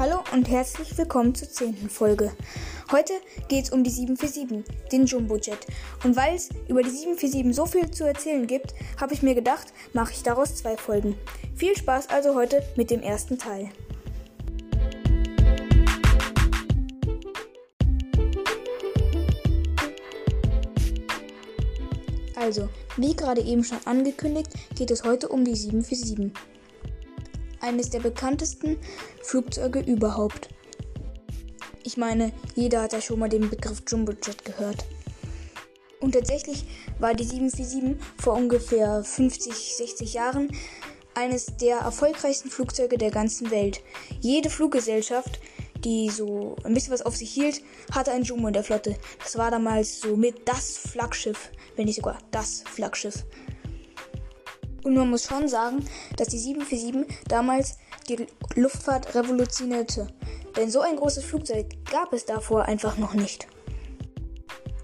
Hallo und herzlich willkommen zur zehnten Folge. Heute geht es um die 747, den Jumbo-Jet. Und weil es über die 747 so viel zu erzählen gibt, habe ich mir gedacht, mache ich daraus zwei Folgen. Viel Spaß also heute mit dem ersten Teil. Also, wie gerade eben schon angekündigt, geht es heute um die 747 eines der bekanntesten Flugzeuge überhaupt. Ich meine, jeder hat ja schon mal den Begriff Jumbojet gehört. Und tatsächlich war die 747 vor ungefähr 50, 60 Jahren eines der erfolgreichsten Flugzeuge der ganzen Welt. Jede Fluggesellschaft, die so ein bisschen was auf sich hielt, hatte ein Jumbo in der Flotte. Das war damals so mit das Flaggschiff, wenn nicht sogar das Flaggschiff. Und man muss schon sagen, dass die 747 damals die Luftfahrt revolutionierte. Denn so ein großes Flugzeug gab es davor einfach noch nicht.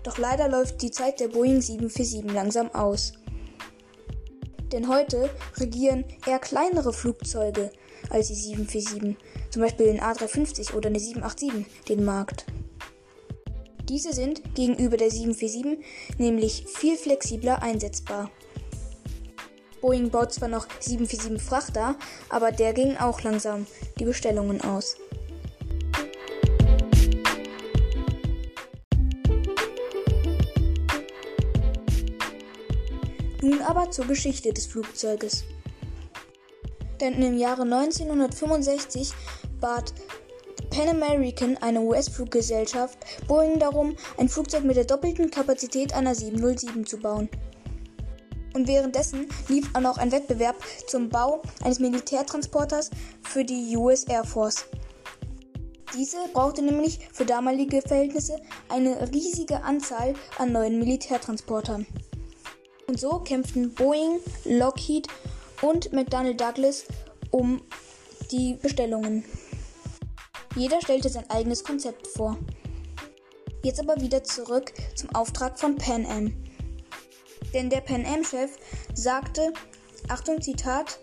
Doch leider läuft die Zeit der Boeing 747 langsam aus. Denn heute regieren eher kleinere Flugzeuge als die 747, zum Beispiel den A350 oder eine 787, den Markt. Diese sind gegenüber der 747 nämlich viel flexibler einsetzbar. Boeing baut zwar noch 747 Frachter, aber der ging auch langsam die Bestellungen aus. Nun aber zur Geschichte des Flugzeuges. Denn im Jahre 1965 bat Pan American, eine US-Fluggesellschaft, Boeing darum, ein Flugzeug mit der doppelten Kapazität einer 707 zu bauen und währenddessen lief auch noch ein Wettbewerb zum Bau eines Militärtransporters für die US Air Force. Diese brauchte nämlich für damalige Verhältnisse eine riesige Anzahl an neuen Militärtransportern. Und so kämpften Boeing, Lockheed und McDonnell Douglas um die Bestellungen. Jeder stellte sein eigenes Konzept vor. Jetzt aber wieder zurück zum Auftrag von Pan Am. Denn der Pan Am-Chef sagte, Achtung Zitat,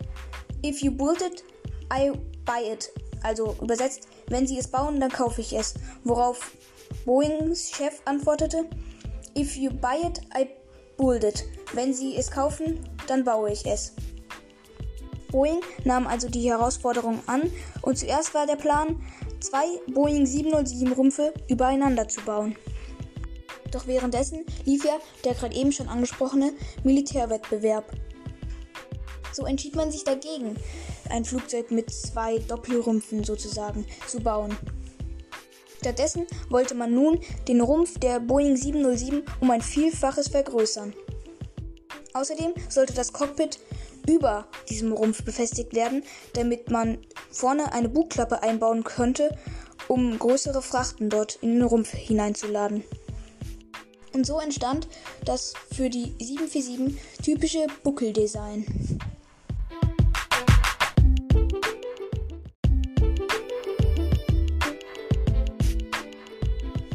If you build it, I buy it. Also übersetzt, wenn sie es bauen, dann kaufe ich es. Worauf Boeings Chef antwortete, If you buy it, I build it. Wenn sie es kaufen, dann baue ich es. Boeing nahm also die Herausforderung an und zuerst war der Plan, zwei Boeing 707 Rumpfe übereinander zu bauen. Doch währenddessen lief ja der gerade eben schon angesprochene Militärwettbewerb. So entschied man sich dagegen, ein Flugzeug mit zwei Doppelrümpfen sozusagen zu bauen. Stattdessen wollte man nun den Rumpf der Boeing 707 um ein Vielfaches vergrößern. Außerdem sollte das Cockpit über diesem Rumpf befestigt werden, damit man vorne eine Bugklappe einbauen könnte, um größere Frachten dort in den Rumpf hineinzuladen. Und so entstand das für die 747 typische Buckeldesign.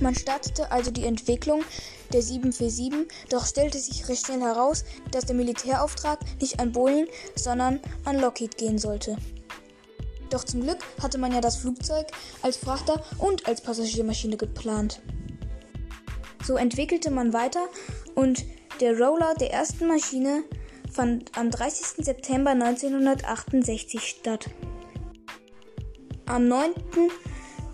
Man startete also die Entwicklung der 747, doch stellte sich recht schnell heraus, dass der Militärauftrag nicht an Boeing, sondern an Lockheed gehen sollte. Doch zum Glück hatte man ja das Flugzeug als Frachter und als Passagiermaschine geplant. So entwickelte man weiter und der Rollout der ersten Maschine fand am 30. September 1968 statt. Am 9.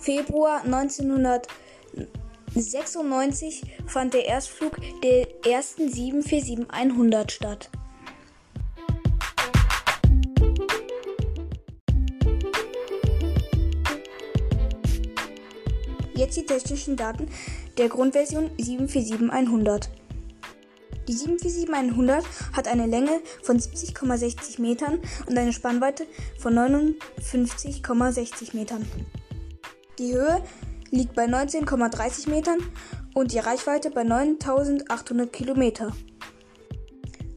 Februar 1996 fand der Erstflug der ersten 747-100 statt. Jetzt die technischen Daten der Grundversion 747-100. Die 747-100 hat eine Länge von 70,60 Metern und eine Spannweite von 59,60 Metern. Die Höhe liegt bei 19,30 Metern und die Reichweite bei 9800 Kilometer.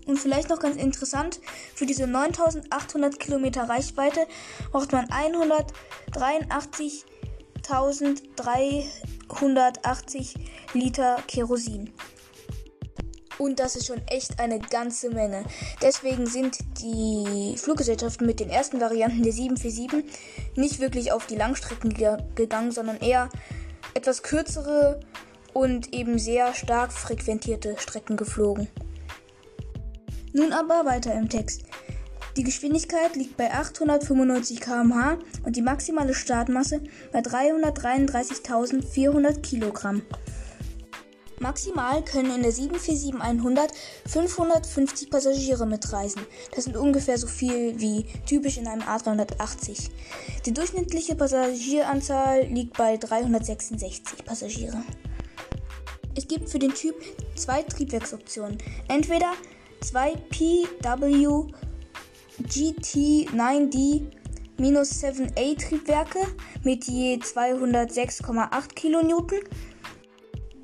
Und vielleicht noch ganz interessant, für diese 9800 Kilometer Reichweite braucht man 183.300 180 Liter Kerosin. Und das ist schon echt eine ganze Menge. Deswegen sind die Fluggesellschaften mit den ersten Varianten der 747 nicht wirklich auf die Langstrecken ge gegangen, sondern eher etwas kürzere und eben sehr stark frequentierte Strecken geflogen. Nun aber weiter im Text. Die Geschwindigkeit liegt bei 895 km/h und die maximale Startmasse bei 333.400 Kilogramm. Maximal können in der 747-100 550 Passagiere mitreisen. Das sind ungefähr so viel wie typisch in einem A380. Die durchschnittliche Passagieranzahl liegt bei 366 Passagiere. Es gibt für den Typ zwei Triebwerksoptionen. Entweder zwei PW GT9D 7A Triebwerke mit je 206,8 kN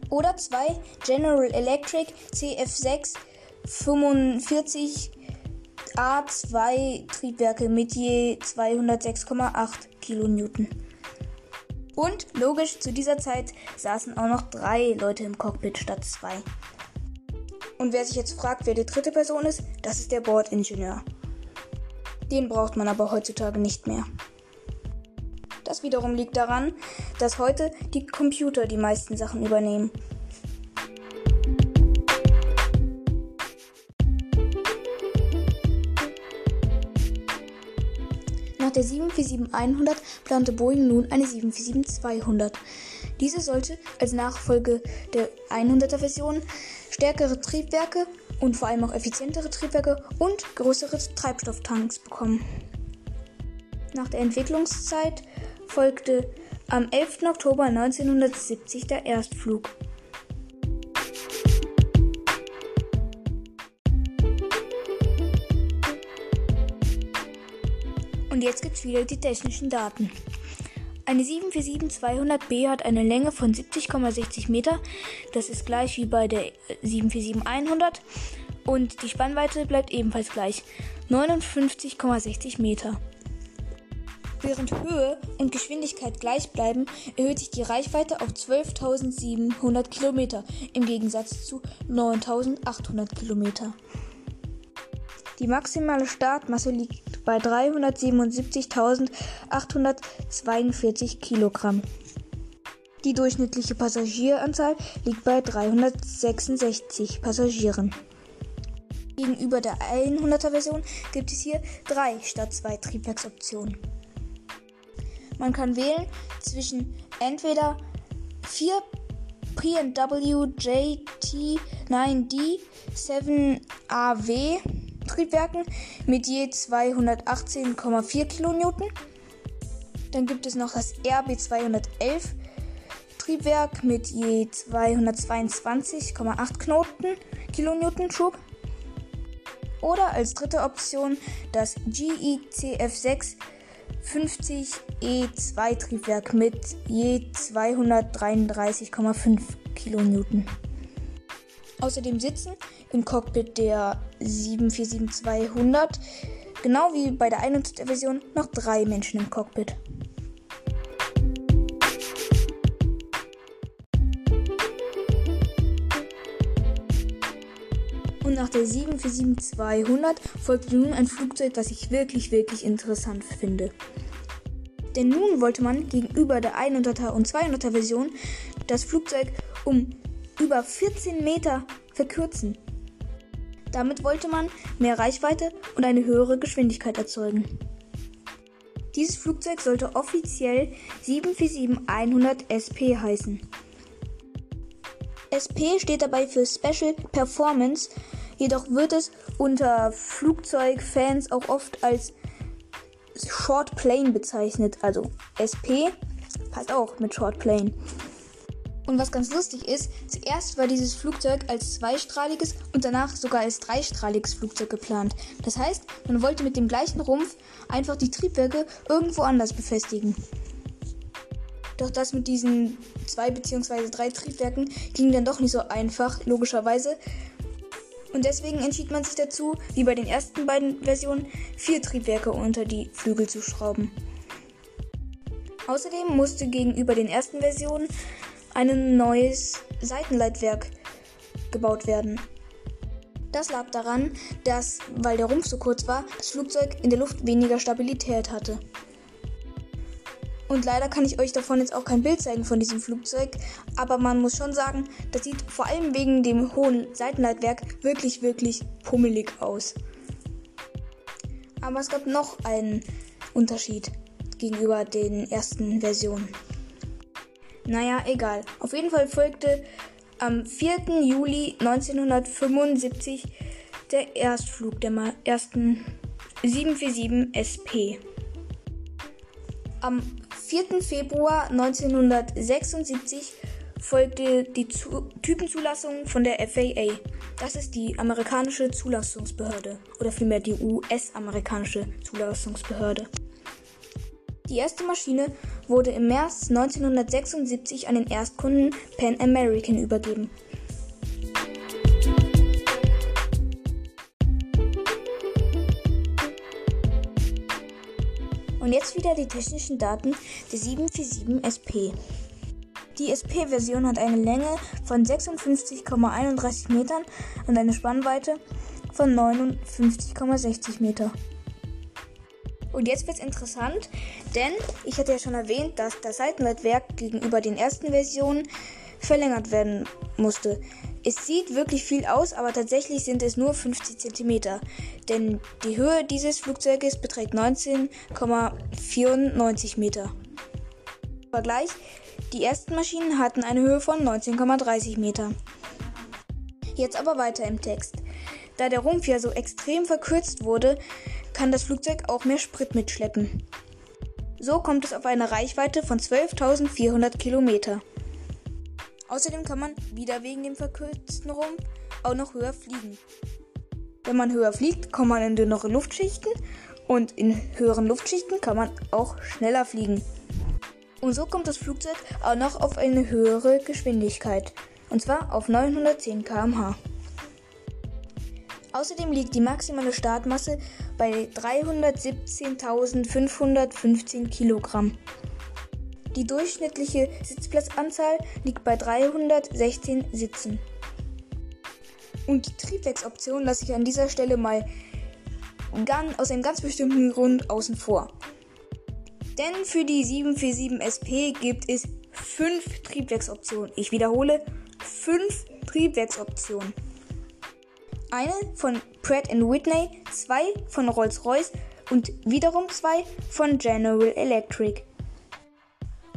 oder zwei General Electric CF6 45 A2 Triebwerke mit je 206,8 kN. Und logisch, zu dieser Zeit saßen auch noch drei Leute im Cockpit statt zwei. Und wer sich jetzt fragt, wer die dritte Person ist, das ist der Bordingenieur. Den braucht man aber heutzutage nicht mehr. Das wiederum liegt daran, dass heute die Computer die meisten Sachen übernehmen. Nach der 747-100 plante Boeing nun eine 747-200. Diese sollte als Nachfolge der 100er Version stärkere Triebwerke und vor allem auch effizientere Triebwerke und größere Treibstofftanks bekommen. Nach der Entwicklungszeit folgte am 11. Oktober 1970 der Erstflug. Und jetzt gibt's wieder die technischen Daten. Eine 747-200B hat eine Länge von 70,60 Meter. Das ist gleich wie bei der 747-100. Und die Spannweite bleibt ebenfalls gleich. 59,60 Meter. Während Höhe und Geschwindigkeit gleich bleiben, erhöht sich die Reichweite auf 12.700 Kilometer im Gegensatz zu 9.800 Kilometer. Die maximale Startmasse liegt bei 377.842 Kilogramm. Die durchschnittliche Passagieranzahl liegt bei 366 Passagieren. Gegenüber der 100er Version gibt es hier drei statt zwei Triebwerksoptionen. Man kann wählen zwischen entweder 4 P&W JT9D 7AW Triebwerken mit je 218,4 kN. Dann gibt es noch das RB211 Triebwerk mit je 222,8 Knoten Kilonewton Schub. Oder als dritte Option das GECF6 50 E2 Triebwerk mit je 233,5 kN. Außerdem sitzen im Cockpit der 747-200 genau wie bei der 100 Version noch drei Menschen im Cockpit. Und nach der 747-200 folgt nun ein Flugzeug, das ich wirklich, wirklich interessant finde. Denn nun wollte man gegenüber der 100er und 200er Version das Flugzeug um über 14 Meter verkürzen. Damit wollte man mehr Reichweite und eine höhere Geschwindigkeit erzeugen. Dieses Flugzeug sollte offiziell 747-100 SP heißen. SP steht dabei für Special Performance, jedoch wird es unter Flugzeugfans auch oft als Short Plane bezeichnet. Also SP passt auch mit Short Plane. Und was ganz lustig ist, zuerst war dieses Flugzeug als zweistrahliges und danach sogar als dreistrahliges Flugzeug geplant. Das heißt, man wollte mit dem gleichen Rumpf einfach die Triebwerke irgendwo anders befestigen. Doch das mit diesen zwei bzw. drei Triebwerken ging dann doch nicht so einfach, logischerweise. Und deswegen entschied man sich dazu, wie bei den ersten beiden Versionen, vier Triebwerke unter die Flügel zu schrauben. Außerdem musste gegenüber den ersten Versionen ein neues Seitenleitwerk gebaut werden. Das lag daran, dass, weil der Rumpf so kurz war, das Flugzeug in der Luft weniger Stabilität hatte. Und leider kann ich euch davon jetzt auch kein Bild zeigen von diesem Flugzeug, aber man muss schon sagen, das sieht vor allem wegen dem hohen Seitenleitwerk wirklich, wirklich pummelig aus. Aber es gab noch einen Unterschied gegenüber den ersten Versionen. Naja, egal. Auf jeden Fall folgte am 4. Juli 1975 der Erstflug der ersten 747 SP. Am 4. Februar 1976 folgte die Zu Typenzulassung von der FAA. Das ist die amerikanische Zulassungsbehörde oder vielmehr die US-amerikanische Zulassungsbehörde. Die erste Maschine wurde im März 1976 an den Erstkunden Pan American übergeben. Und jetzt wieder die technischen Daten der 747 SP. Die SP-Version hat eine Länge von 56,31 Metern und eine Spannweite von 59,60 Meter. Und jetzt wird es interessant, denn ich hatte ja schon erwähnt, dass das Seitenleitwerk gegenüber den ersten Versionen verlängert werden musste. Es sieht wirklich viel aus, aber tatsächlich sind es nur 50 cm, denn die Höhe dieses Flugzeuges beträgt 19,94 Meter. Vergleich, die ersten Maschinen hatten eine Höhe von 19,30 Meter. Jetzt aber weiter im Text. Da der Rumpf ja so extrem verkürzt wurde, kann das Flugzeug auch mehr Sprit mitschleppen. So kommt es auf eine Reichweite von 12.400 Kilometer. Außerdem kann man, wieder wegen dem verkürzten Rumpf, auch noch höher fliegen. Wenn man höher fliegt, kommt man in dünnere Luftschichten und in höheren Luftschichten kann man auch schneller fliegen. Und so kommt das Flugzeug auch noch auf eine höhere Geschwindigkeit, und zwar auf 910 km/h. Außerdem liegt die maximale Startmasse bei 317.515 Kilogramm. Die durchschnittliche Sitzplatzanzahl liegt bei 316 Sitzen. Und die Triebwerksoption lasse ich an dieser Stelle mal aus einem ganz bestimmten Grund außen vor. Denn für die 747 SP gibt es 5 Triebwerksoptionen. Ich wiederhole, 5 Triebwerksoptionen eine von Pratt Whitney, zwei von Rolls-Royce und wiederum zwei von General Electric.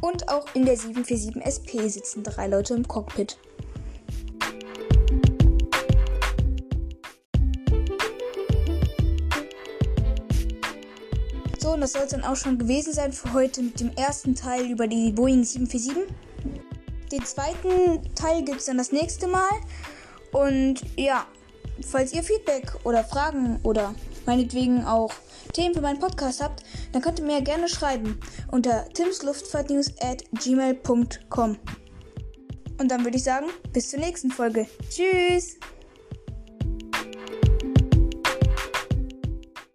Und auch in der 747 SP sitzen drei Leute im Cockpit. So, und das soll es dann auch schon gewesen sein für heute mit dem ersten Teil über die Boeing 747. Den zweiten Teil gibt es dann das nächste Mal. Und ja, falls ihr Feedback oder Fragen oder meinetwegen auch Themen für meinen Podcast habt, dann könnt ihr mir gerne schreiben unter timsluftfahrtnews at gmail.com. Und dann würde ich sagen, bis zur nächsten Folge. Tschüss!